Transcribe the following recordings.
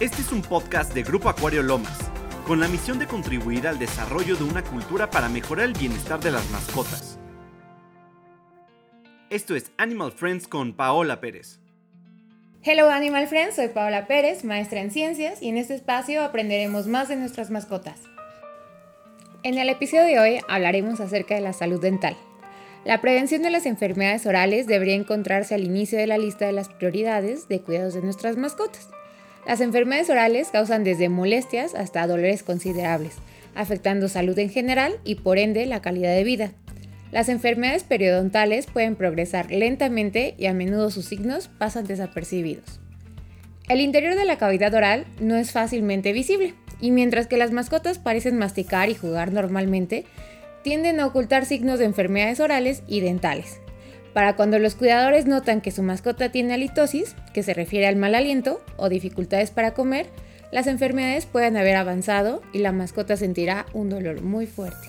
Este es un podcast de Grupo Acuario Lomas, con la misión de contribuir al desarrollo de una cultura para mejorar el bienestar de las mascotas. Esto es Animal Friends con Paola Pérez. Hello Animal Friends, soy Paola Pérez, maestra en ciencias, y en este espacio aprenderemos más de nuestras mascotas. En el episodio de hoy hablaremos acerca de la salud dental. La prevención de las enfermedades orales debería encontrarse al inicio de la lista de las prioridades de cuidados de nuestras mascotas. Las enfermedades orales causan desde molestias hasta dolores considerables, afectando salud en general y por ende la calidad de vida. Las enfermedades periodontales pueden progresar lentamente y a menudo sus signos pasan desapercibidos. El interior de la cavidad oral no es fácilmente visible, y mientras que las mascotas parecen masticar y jugar normalmente, tienden a ocultar signos de enfermedades orales y dentales, para cuando los cuidadores notan que su mascota tiene halitosis, que se refiere al mal aliento o dificultades para comer, las enfermedades pueden haber avanzado y la mascota sentirá un dolor muy fuerte.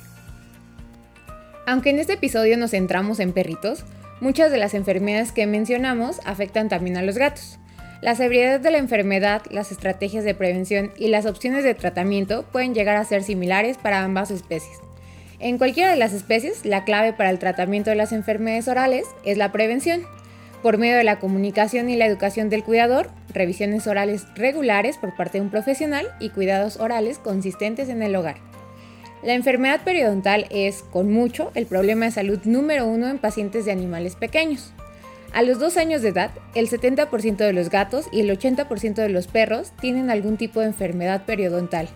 Aunque en este episodio nos centramos en perritos, muchas de las enfermedades que mencionamos afectan también a los gatos. La severidad de la enfermedad, las estrategias de prevención y las opciones de tratamiento pueden llegar a ser similares para ambas especies. En cualquiera de las especies, la clave para el tratamiento de las enfermedades orales es la prevención, por medio de la comunicación y la educación del cuidador, revisiones orales regulares por parte de un profesional y cuidados orales consistentes en el hogar. La enfermedad periodontal es, con mucho, el problema de salud número uno en pacientes de animales pequeños. A los dos años de edad, el 70% de los gatos y el 80% de los perros tienen algún tipo de enfermedad periodontal,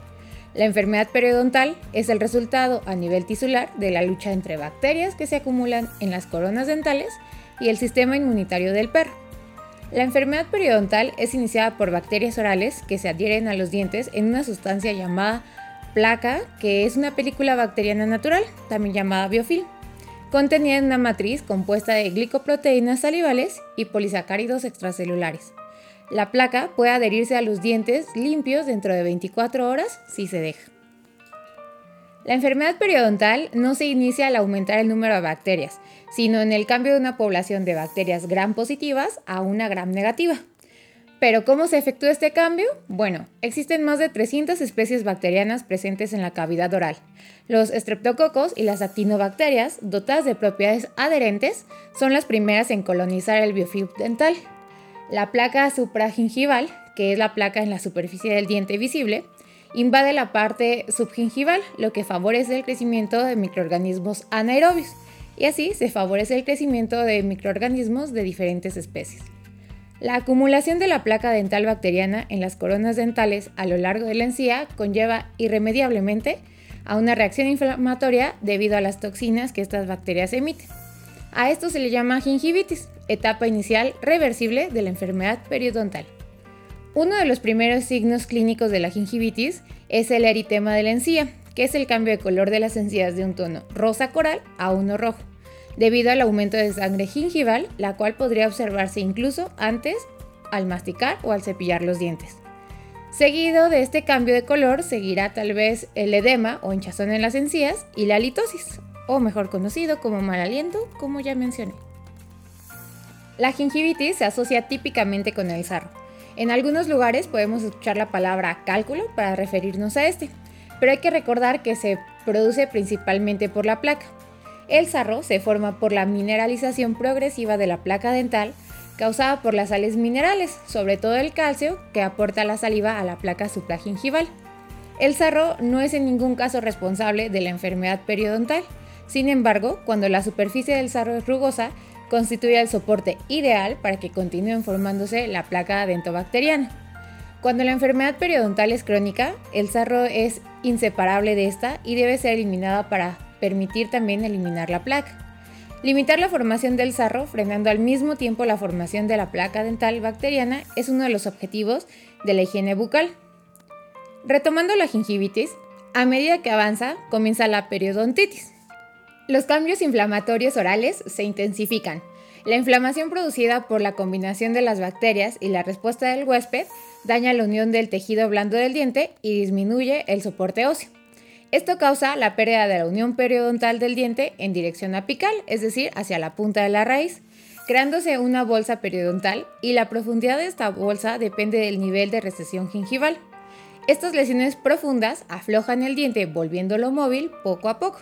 la enfermedad periodontal es el resultado a nivel tisular de la lucha entre bacterias que se acumulan en las coronas dentales y el sistema inmunitario del perro. La enfermedad periodontal es iniciada por bacterias orales que se adhieren a los dientes en una sustancia llamada placa, que es una película bacteriana natural, también llamada biofilm, contenida en una matriz compuesta de glicoproteínas salivales y polisacáridos extracelulares. La placa puede adherirse a los dientes limpios dentro de 24 horas si se deja. La enfermedad periodontal no se inicia al aumentar el número de bacterias, sino en el cambio de una población de bacterias gram positivas a una gram negativa. Pero ¿cómo se efectúa este cambio? Bueno, existen más de 300 especies bacterianas presentes en la cavidad oral. Los estreptococos y las actinobacterias, dotadas de propiedades adherentes, son las primeras en colonizar el biofilm dental. La placa supragingival, que es la placa en la superficie del diente visible, invade la parte subgingival, lo que favorece el crecimiento de microorganismos anaerobios, y así se favorece el crecimiento de microorganismos de diferentes especies. La acumulación de la placa dental bacteriana en las coronas dentales a lo largo de la encía conlleva irremediablemente a una reacción inflamatoria debido a las toxinas que estas bacterias emiten. A esto se le llama gingivitis, etapa inicial reversible de la enfermedad periodontal. Uno de los primeros signos clínicos de la gingivitis es el eritema de la encía, que es el cambio de color de las encías de un tono rosa coral a uno rojo, debido al aumento de sangre gingival, la cual podría observarse incluso antes al masticar o al cepillar los dientes. Seguido de este cambio de color seguirá tal vez el edema o hinchazón en las encías y la litosis, o mejor conocido como mal aliento, como ya mencioné. La gingivitis se asocia típicamente con el sarro. En algunos lugares podemos escuchar la palabra cálculo para referirnos a este, pero hay que recordar que se produce principalmente por la placa. El sarro se forma por la mineralización progresiva de la placa dental causada por las sales minerales, sobre todo el calcio que aporta la saliva a la placa supragingival. El sarro no es en ningún caso responsable de la enfermedad periodontal, sin embargo, cuando la superficie del sarro es rugosa, constituye el soporte ideal para que continúen formándose la placa dentobacteriana. Cuando la enfermedad periodontal es crónica, el sarro es inseparable de esta y debe ser eliminada para permitir también eliminar la placa. Limitar la formación del sarro, frenando al mismo tiempo la formación de la placa dental bacteriana, es uno de los objetivos de la higiene bucal. Retomando la gingivitis, a medida que avanza, comienza la periodontitis. Los cambios inflamatorios orales se intensifican. La inflamación producida por la combinación de las bacterias y la respuesta del huésped daña la unión del tejido blando del diente y disminuye el soporte óseo. Esto causa la pérdida de la unión periodontal del diente en dirección apical, es decir, hacia la punta de la raíz. creándose una bolsa periodontal y la profundidad de esta bolsa depende del nivel de recesión gingival. Estas lesiones profundas aflojan el diente volviéndolo móvil poco a poco,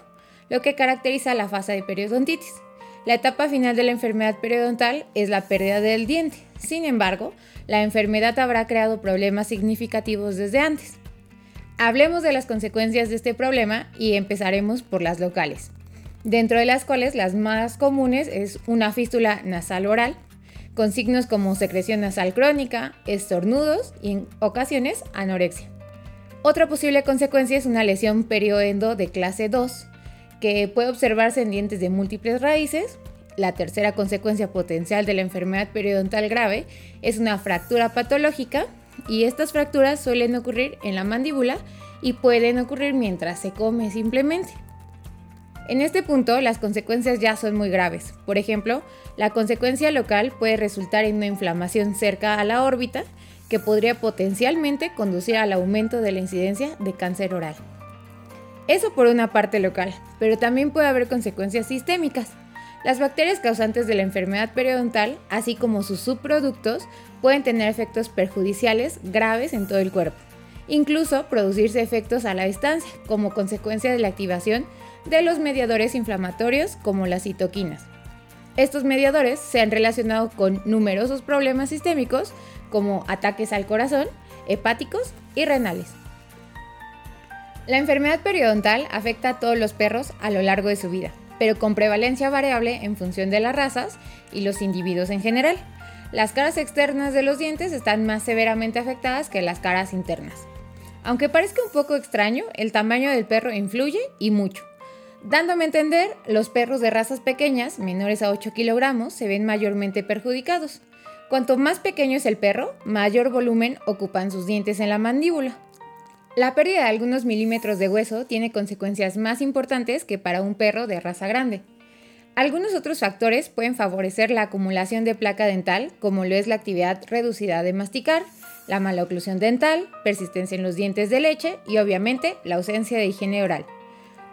lo que caracteriza la fase de periodontitis. La etapa final de la enfermedad periodontal es la pérdida del diente. Sin embargo, la enfermedad habrá creado problemas significativos desde antes. Hablemos de las consecuencias de este problema y empezaremos por las locales, dentro de las cuales las más comunes es una fístula nasal oral, con signos como secreción nasal crónica, estornudos y en ocasiones anorexia. Otra posible consecuencia es una lesión perioendo de clase 2, que puede observarse en dientes de múltiples raíces. La tercera consecuencia potencial de la enfermedad periodontal grave es una fractura patológica y estas fracturas suelen ocurrir en la mandíbula y pueden ocurrir mientras se come simplemente. En este punto, las consecuencias ya son muy graves. Por ejemplo, la consecuencia local puede resultar en una inflamación cerca a la órbita que podría potencialmente conducir al aumento de la incidencia de cáncer oral. Eso por una parte local, pero también puede haber consecuencias sistémicas. Las bacterias causantes de la enfermedad periodontal, así como sus subproductos, pueden tener efectos perjudiciales graves en todo el cuerpo. Incluso producirse efectos a la distancia, como consecuencia de la activación de los mediadores inflamatorios como las citoquinas. Estos mediadores se han relacionado con numerosos problemas sistémicos como ataques al corazón, hepáticos y renales. La enfermedad periodontal afecta a todos los perros a lo largo de su vida, pero con prevalencia variable en función de las razas y los individuos en general. Las caras externas de los dientes están más severamente afectadas que las caras internas. Aunque parezca un poco extraño, el tamaño del perro influye y mucho. Dándome a entender, los perros de razas pequeñas, menores a 8 kilogramos, se ven mayormente perjudicados. Cuanto más pequeño es el perro, mayor volumen ocupan sus dientes en la mandíbula. La pérdida de algunos milímetros de hueso tiene consecuencias más importantes que para un perro de raza grande. Algunos otros factores pueden favorecer la acumulación de placa dental, como lo es la actividad reducida de masticar, la mala oclusión dental, persistencia en los dientes de leche y obviamente la ausencia de higiene oral.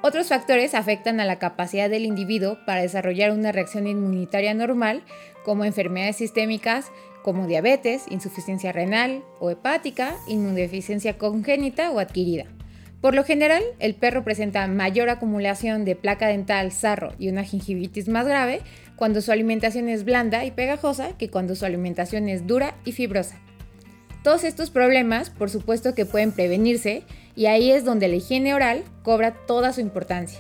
Otros factores afectan a la capacidad del individuo para desarrollar una reacción inmunitaria normal, como enfermedades sistémicas como diabetes, insuficiencia renal o hepática, inmunodeficiencia congénita o adquirida. Por lo general, el perro presenta mayor acumulación de placa dental, sarro y una gingivitis más grave cuando su alimentación es blanda y pegajosa que cuando su alimentación es dura y fibrosa. Todos estos problemas, por supuesto que pueden prevenirse, y ahí es donde la higiene oral cobra toda su importancia.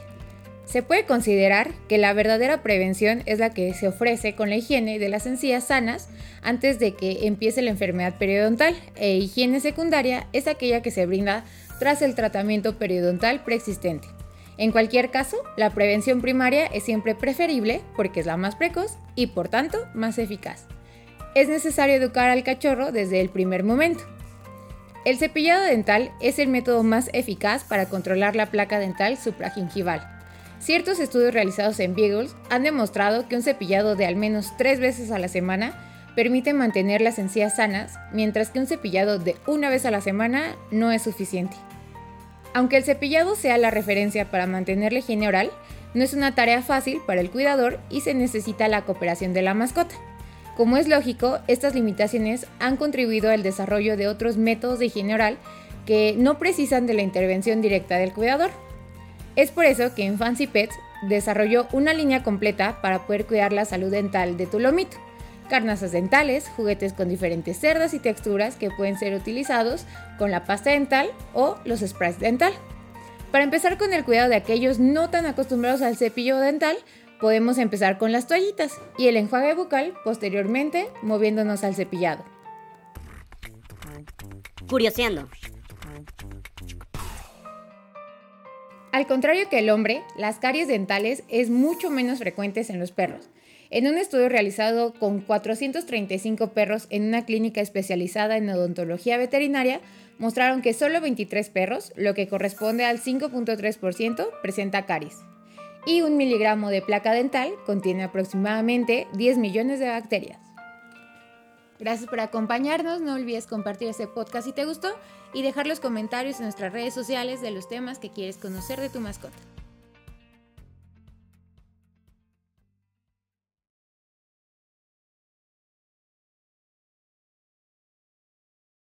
Se puede considerar que la verdadera prevención es la que se ofrece con la higiene de las encías sanas antes de que empiece la enfermedad periodontal e higiene secundaria es aquella que se brinda tras el tratamiento periodontal preexistente. En cualquier caso, la prevención primaria es siempre preferible porque es la más precoz y por tanto más eficaz. Es necesario educar al cachorro desde el primer momento. El cepillado dental es el método más eficaz para controlar la placa dental supragingival Ciertos estudios realizados en Beagles han demostrado que un cepillado de al menos tres veces a la semana permite mantener las encías sanas, mientras que un cepillado de una vez a la semana no es suficiente. Aunque el cepillado sea la referencia para mantener la higiene oral, no es una tarea fácil para el cuidador y se necesita la cooperación de la mascota. Como es lógico, estas limitaciones han contribuido al desarrollo de otros métodos de higiene oral que no precisan de la intervención directa del cuidador. Es por eso que en Fancy Pets desarrolló una línea completa para poder cuidar la salud dental de tu lomito. Carnazas dentales, juguetes con diferentes cerdas y texturas que pueden ser utilizados con la pasta dental o los sprays dental. Para empezar con el cuidado de aquellos no tan acostumbrados al cepillo dental, podemos empezar con las toallitas y el enjuague bucal posteriormente moviéndonos al cepillado. Curioseando. Al contrario que el hombre, las caries dentales es mucho menos frecuentes en los perros. En un estudio realizado con 435 perros en una clínica especializada en odontología veterinaria, mostraron que solo 23 perros, lo que corresponde al 5.3%, presenta caries. Y un miligramo de placa dental contiene aproximadamente 10 millones de bacterias. Gracias por acompañarnos, no olvides compartir este podcast si te gustó y dejar los comentarios en nuestras redes sociales de los temas que quieres conocer de tu mascota.